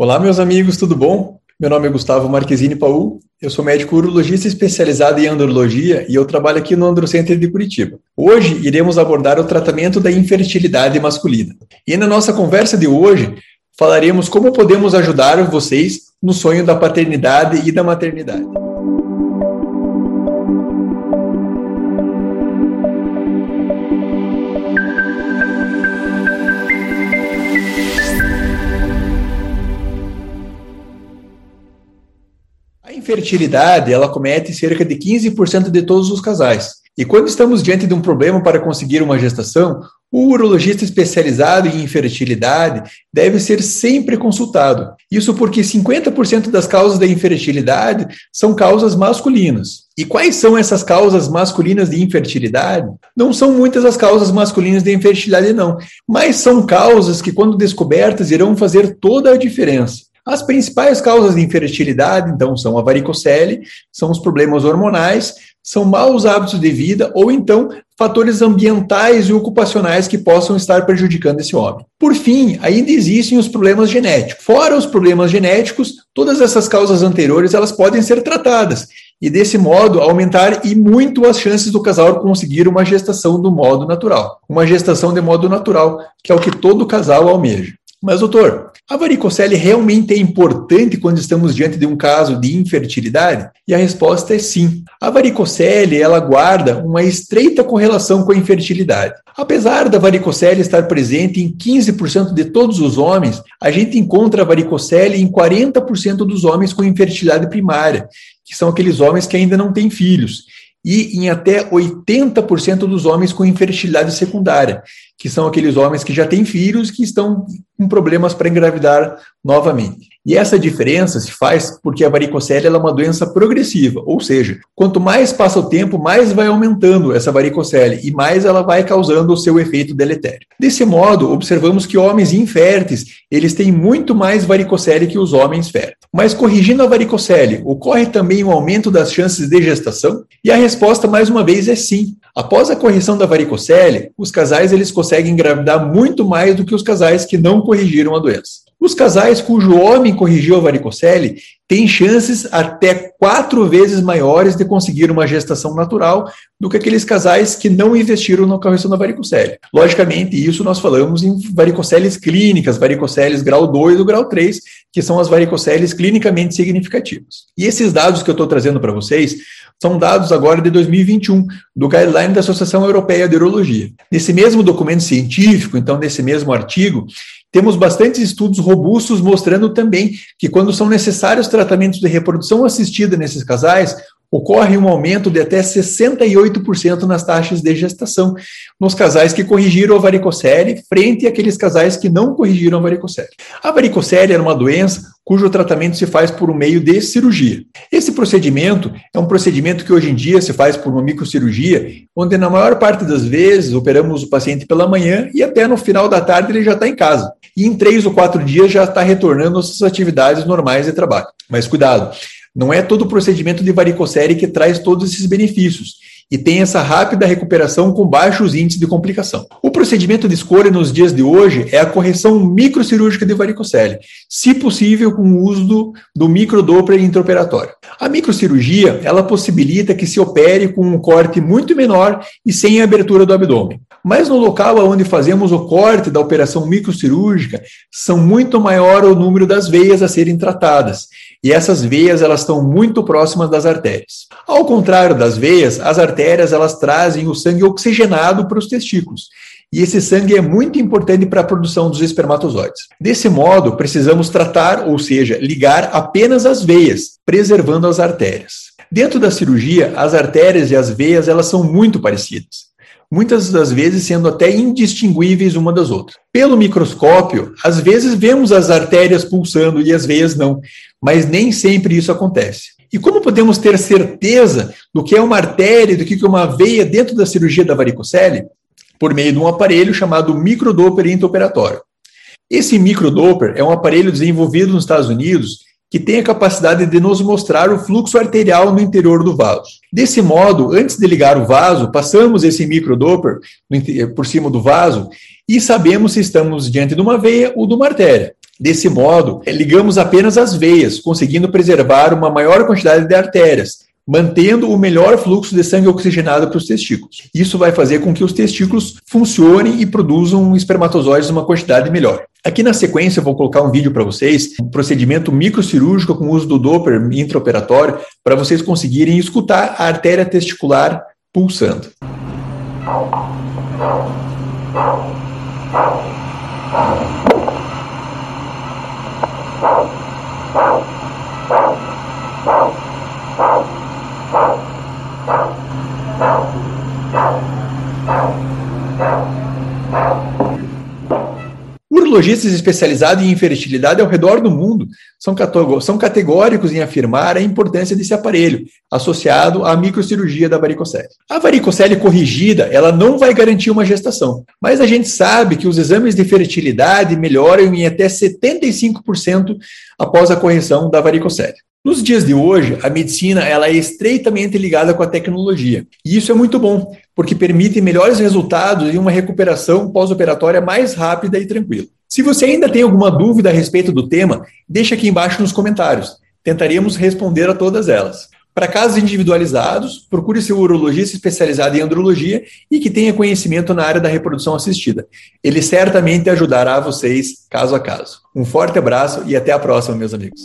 Olá, meus amigos, tudo bom? Meu nome é Gustavo Marquezine Paul, eu sou médico urologista especializado em andrologia e eu trabalho aqui no Androcenter de Curitiba. Hoje iremos abordar o tratamento da infertilidade masculina. E na nossa conversa de hoje falaremos como podemos ajudar vocês no sonho da paternidade e da maternidade. Infertilidade, ela comete cerca de 15% de todos os casais. E quando estamos diante de um problema para conseguir uma gestação, o urologista especializado em infertilidade deve ser sempre consultado. Isso porque 50% das causas da infertilidade são causas masculinas. E quais são essas causas masculinas de infertilidade? Não são muitas as causas masculinas de infertilidade, não, mas são causas que, quando descobertas, irão fazer toda a diferença. As principais causas de infertilidade, então, são a varicocele, são os problemas hormonais, são maus hábitos de vida ou então fatores ambientais e ocupacionais que possam estar prejudicando esse homem. Por fim, ainda existem os problemas genéticos. Fora os problemas genéticos, todas essas causas anteriores elas podem ser tratadas e desse modo aumentar e muito as chances do casal conseguir uma gestação do modo natural, uma gestação de modo natural, que é o que todo casal almeja. Mas, doutor, a varicocele realmente é importante quando estamos diante de um caso de infertilidade? E a resposta é sim. A varicocele, ela guarda uma estreita correlação com a infertilidade. Apesar da varicocele estar presente em 15% de todos os homens, a gente encontra a varicocele em 40% dos homens com infertilidade primária, que são aqueles homens que ainda não têm filhos e em até 80% dos homens com infertilidade secundária, que são aqueles homens que já têm filhos que estão com problemas para engravidar novamente. E essa diferença se faz porque a varicocele é uma doença progressiva, ou seja, quanto mais passa o tempo, mais vai aumentando essa varicocele e mais ela vai causando o seu efeito deletério. Desse modo, observamos que homens inférteis, eles têm muito mais varicocele que os homens férteis. Mas corrigindo a varicocele, ocorre também um aumento das chances de gestação? E a resposta mais uma vez é sim. Após a correção da varicocele, os casais eles conseguem engravidar muito mais do que os casais que não corrigiram a doença. Os casais cujo homem corrigiu a varicocele têm chances até quatro vezes maiores de conseguir uma gestação natural do que aqueles casais que não investiram na correção da varicocele. Logicamente, isso nós falamos em varicoceles clínicas, varicoceles grau 2 ou grau 3, que são as varicoceles clinicamente significativas. E esses dados que eu estou trazendo para vocês são dados agora de 2021, do guideline da Associação Europeia de Urologia. Nesse mesmo documento científico, então, nesse mesmo artigo, temos bastantes estudos robustos mostrando também que, quando são necessários tratamentos de reprodução assistida nesses casais, ocorre um aumento de até 68% nas taxas de gestação nos casais que corrigiram a varicocele frente àqueles casais que não corrigiram a varicocele. A varicocele era uma doença cujo tratamento se faz por meio de cirurgia. Esse procedimento é um procedimento que hoje em dia se faz por uma microcirurgia, onde na maior parte das vezes operamos o paciente pela manhã e até no final da tarde ele já está em casa. E em três ou quatro dias já está retornando às suas atividades normais de trabalho. Mas cuidado, não é todo o procedimento de varicocele que traz todos esses benefícios e tem essa rápida recuperação com baixos índices de complicação. O procedimento de escolha nos dias de hoje é a correção microcirúrgica de varicocele, se possível com o uso do, do microdoppler intraoperatório. A microcirurgia, ela possibilita que se opere com um corte muito menor e sem abertura do abdômen. Mas no local onde fazemos o corte da operação microcirúrgica, são muito maior o número das veias a serem tratadas, e essas veias elas estão muito próximas das artérias. Ao contrário das veias, as artérias elas trazem o sangue oxigenado para os testículos. E esse sangue é muito importante para a produção dos espermatozoides. Desse modo, precisamos tratar, ou seja, ligar apenas as veias, preservando as artérias. Dentro da cirurgia, as artérias e as veias elas são muito parecidas muitas das vezes sendo até indistinguíveis uma das outras. Pelo microscópio, às vezes vemos as artérias pulsando e às vezes não, mas nem sempre isso acontece. E como podemos ter certeza do que é uma artéria, do que é uma veia dentro da cirurgia da varicocele? Por meio de um aparelho chamado microdoppler intraoperatório. Esse microdoppler é um aparelho desenvolvido nos Estados Unidos que tem a capacidade de nos mostrar o fluxo arterial no interior do vaso. Desse modo, antes de ligar o vaso, passamos esse microdoppler por cima do vaso e sabemos se estamos diante de uma veia ou de uma artéria. Desse modo, ligamos apenas as veias, conseguindo preservar uma maior quantidade de artérias, mantendo o melhor fluxo de sangue oxigenado para os testículos. Isso vai fazer com que os testículos funcionem e produzam espermatozoides numa quantidade melhor. Aqui na sequência eu vou colocar um vídeo para vocês, um procedimento microcirúrgico com uso do Doppler intraoperatório, para vocês conseguirem escutar a artéria testicular pulsando. Urologistas especializados em infertilidade ao redor do mundo são, são categóricos em afirmar a importância desse aparelho, associado à microcirurgia da varicocele. A varicocele corrigida, ela não vai garantir uma gestação, mas a gente sabe que os exames de fertilidade melhoram em até 75% após a correção da varicocele. Nos dias de hoje, a medicina ela é estreitamente ligada com a tecnologia. E isso é muito bom, porque permite melhores resultados e uma recuperação pós-operatória mais rápida e tranquila. Se você ainda tem alguma dúvida a respeito do tema, deixe aqui embaixo nos comentários. Tentaremos responder a todas elas. Para casos individualizados, procure seu urologista especializado em andrologia e que tenha conhecimento na área da reprodução assistida. Ele certamente ajudará vocês caso a caso. Um forte abraço e até a próxima, meus amigos.